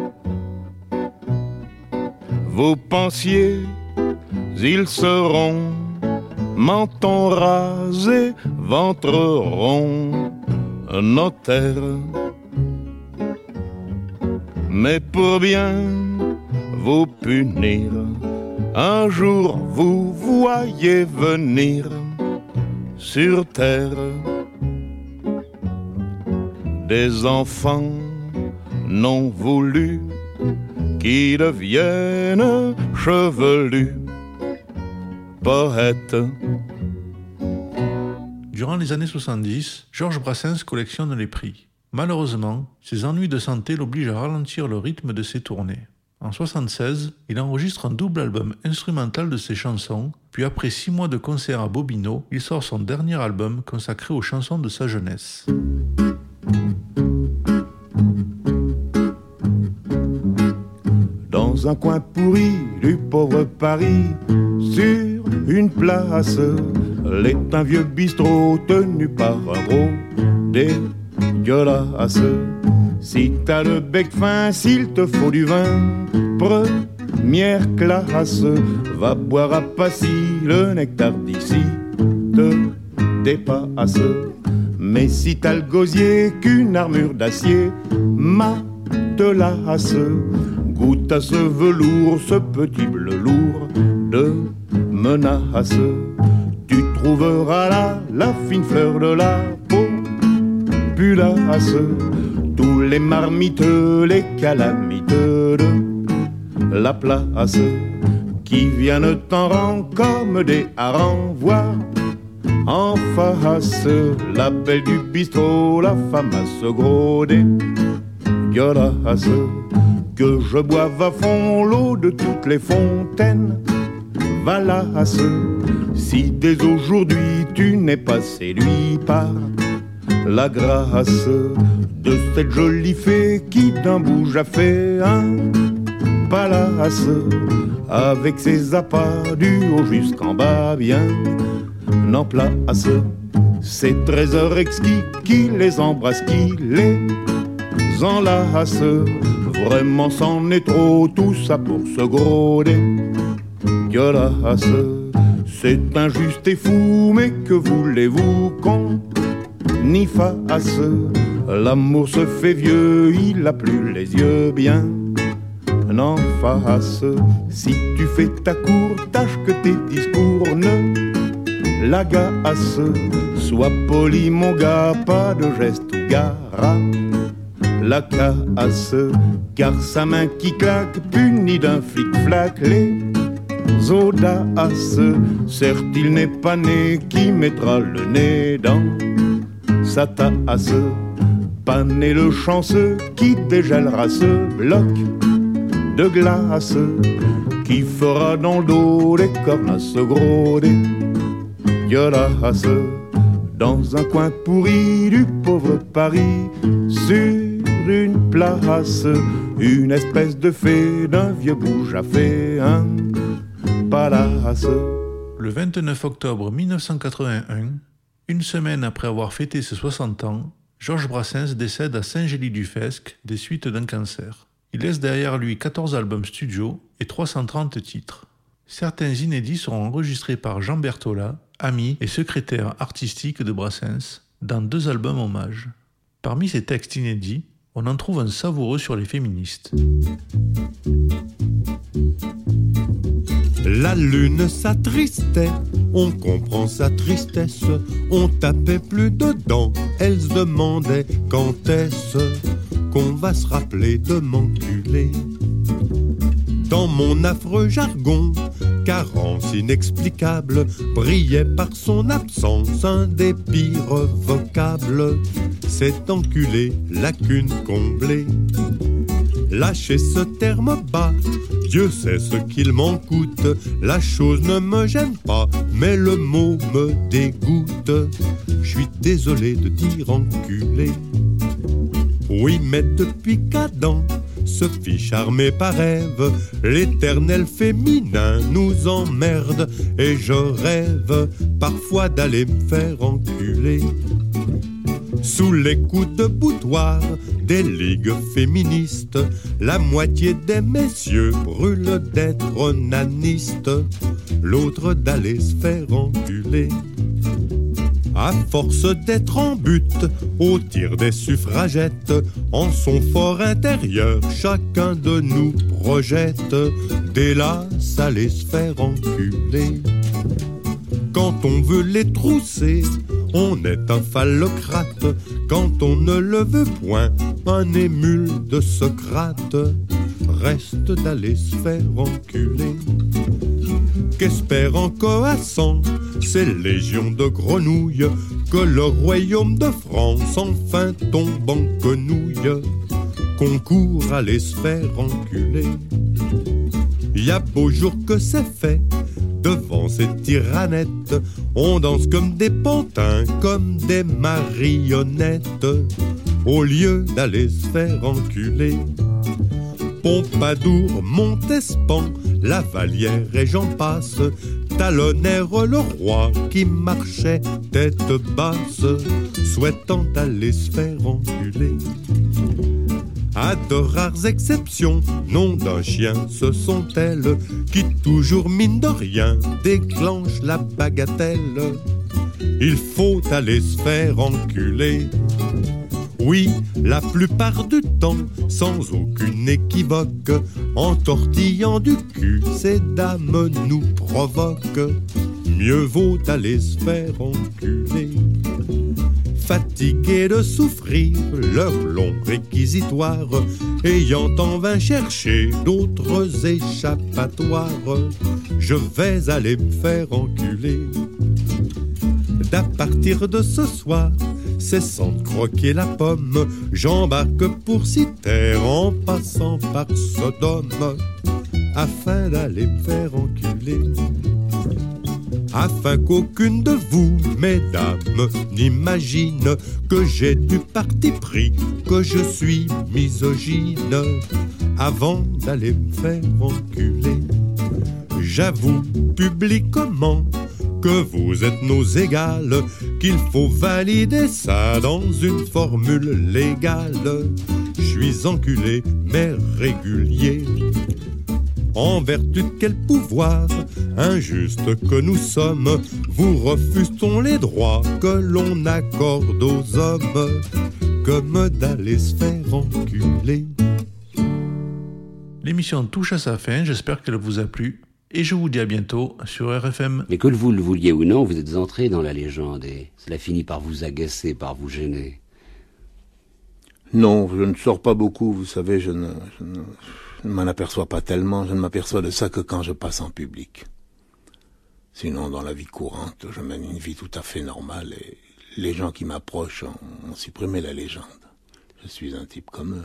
Vous pensiez, ils seront menton rasé, ventre rond, notaire. Mais pour bien vous punir, un jour vous voyez venir sur terre des enfants non voulus qui deviennent chevelus, poètes. Durant les années 70, Georges Brassens collectionne les prix. Malheureusement, ses ennuis de santé l'obligent à ralentir le rythme de ses tournées. En 1976, il enregistre un double album instrumental de ses chansons, puis après six mois de concerts à Bobino, il sort son dernier album consacré aux chansons de sa jeunesse. Dans un coin pourri du pauvre Paris, sur une place, l'est un vieux bistrot tenu par un gros dégueulasse. Si t'as le bec fin, s'il te faut du vin, première classe, va boire à Passy, le nectar d'ici te dépasse. Mais si t'as le gosier qu'une armure d'acier, matelasse, goûte à ce velours, ce petit bleu lourd de menace. Tu trouveras là la fine fleur de la populace tous les marmites, les calamiteux la place qui viennent en rang comme des harengs, voir En face, la belle du bistrot, la femme à se groder. Gueulasse, que je boive à fond l'eau de toutes les fontaines. Valasse, si dès aujourd'hui tu n'es pas séduit par la grâce de cette jolie fée qui d'un bouge a fait un palace avec ses appâts du haut jusqu'en bas bien en place ces trésors exquis qui les embrassent, qui les enlace. Vraiment, c'en est trop, tout ça pour se groder. Gueulasse, c'est injuste et fou, mais que voulez-vous qu'on n'y fasse L'amour se fait vieux, il a plus les yeux bien en face. Si tu fais ta cour, tâche que tes discours ne l'agace. Sois poli, mon gars, pas de geste gara. La casse, car sa main qui claque, punie d'un flic-flac, les audaces. Certes, il n'est pas né qui mettra le nez dans sa tasse. Pas né le chanceux qui dégèlera ce bloc de glace qui fera dans le dos les cornes à se groder dans un coin pourri du pauvre Paris, sur une place, une espèce de fée d'un vieux bouge a fait un palace. Le 29 octobre 1981, une semaine après avoir fêté ses 60 ans, Georges Brassens décède à Saint-Gély-du-Fesque des suites d'un cancer. Il laisse derrière lui 14 albums studio et 330 titres. Certains inédits seront enregistrés par Jean Bertola, ami et secrétaire artistique de Brassens, dans deux albums hommages. Parmi ces textes inédits, on en trouve un savoureux sur les féministes. La lune s'attristait, on comprend sa tristesse, on tapait plus dedans, elle se demandait quand est-ce qu'on va se rappeler de m'enculer. Dans mon affreux jargon, carence inexplicable, brillait par son absence un des pires vocables. Cet enculé, lacune comblée. Lâchez ce terme bas, Dieu sait ce qu'il m'en coûte. La chose ne me gêne pas, mais le mot me dégoûte. Je suis désolé de dire enculé. Oui, mais depuis qu'Adam se fit charmer par rêve. L'éternel féminin nous emmerde et je rêve parfois d'aller me faire enculer. Sous les coups de boutoir des ligues féministes, la moitié des messieurs brûlent d'être nanistes, l'autre d'aller se faire enculer. À force d'être en but au tir des suffragettes, en son fort intérieur, chacun de nous projette dès là, ça les faire enculer. Quand on veut les trousser, on est un phallocrate. Quand on ne le veut point, un émule de Socrate reste d'aller se faire enculer. Qu'espère en coassant ces légions de grenouilles que le royaume de France enfin tombe en quenouille, concourt à les faire enculer. Y a beau jour que c'est fait, devant ces tyrannettes, on danse comme des pantins, comme des marionnettes, au lieu d'aller se faire enculer. Pompadour, Montespan, Lavalière et j'en passe, talonnèrent le roi qui marchait tête basse, souhaitant aller se faire enculer. À de rares exceptions, nom d'un chien, ce sont elles qui toujours mine de rien déclenchent la bagatelle. Il faut aller se faire enculer. Oui, la plupart du temps, sans aucune équivoque, en tortillant du cul, ces dames nous provoquent. Mieux vaut aller se faire enculer. Fatigués de souffrir leur long réquisitoire, ayant en vain cherché d'autres échappatoires, je vais aller me faire enculer. d'à partir de ce soir, cessant de croquer la pomme, j'embarque pour Citer en passant par Sodome, afin d'aller me faire enculer. Afin qu'aucune de vous, mesdames, n'imagine que j'ai du parti pris, que je suis misogyne, avant d'aller me faire enculer. J'avoue publiquement que vous êtes nos égales, qu'il faut valider ça dans une formule légale. Je suis enculé, mais régulier. En vertu de quel pouvoir injuste que nous sommes, vous refusons les droits que l'on accorde aux hommes, comme d'aller se faire enculer. L'émission touche à sa fin, j'espère qu'elle vous a plu. Et je vous dis à bientôt sur RFM. Mais que vous le vouliez ou non, vous êtes entré dans la légende et cela finit par vous agacer, par vous gêner. Non, je ne sors pas beaucoup, vous savez, je ne, je ne, je ne m'en aperçois pas tellement, je ne m'aperçois de ça que quand je passe en public. Sinon, dans la vie courante, je mène une vie tout à fait normale et les gens qui m'approchent ont, ont supprimé la légende. Je suis un type comme eux.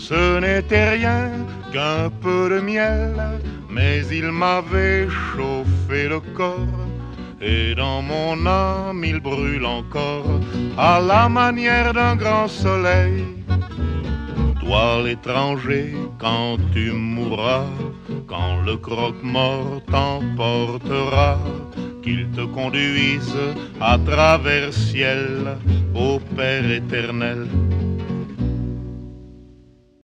ce n'était rien qu'un peu de miel, mais il m'avait chauffé le corps. Et dans mon âme il brûle encore à la manière d'un grand soleil. Toi l'étranger, quand tu mourras, quand le croque-mort t'emportera, qu'il te conduise à travers ciel au Père éternel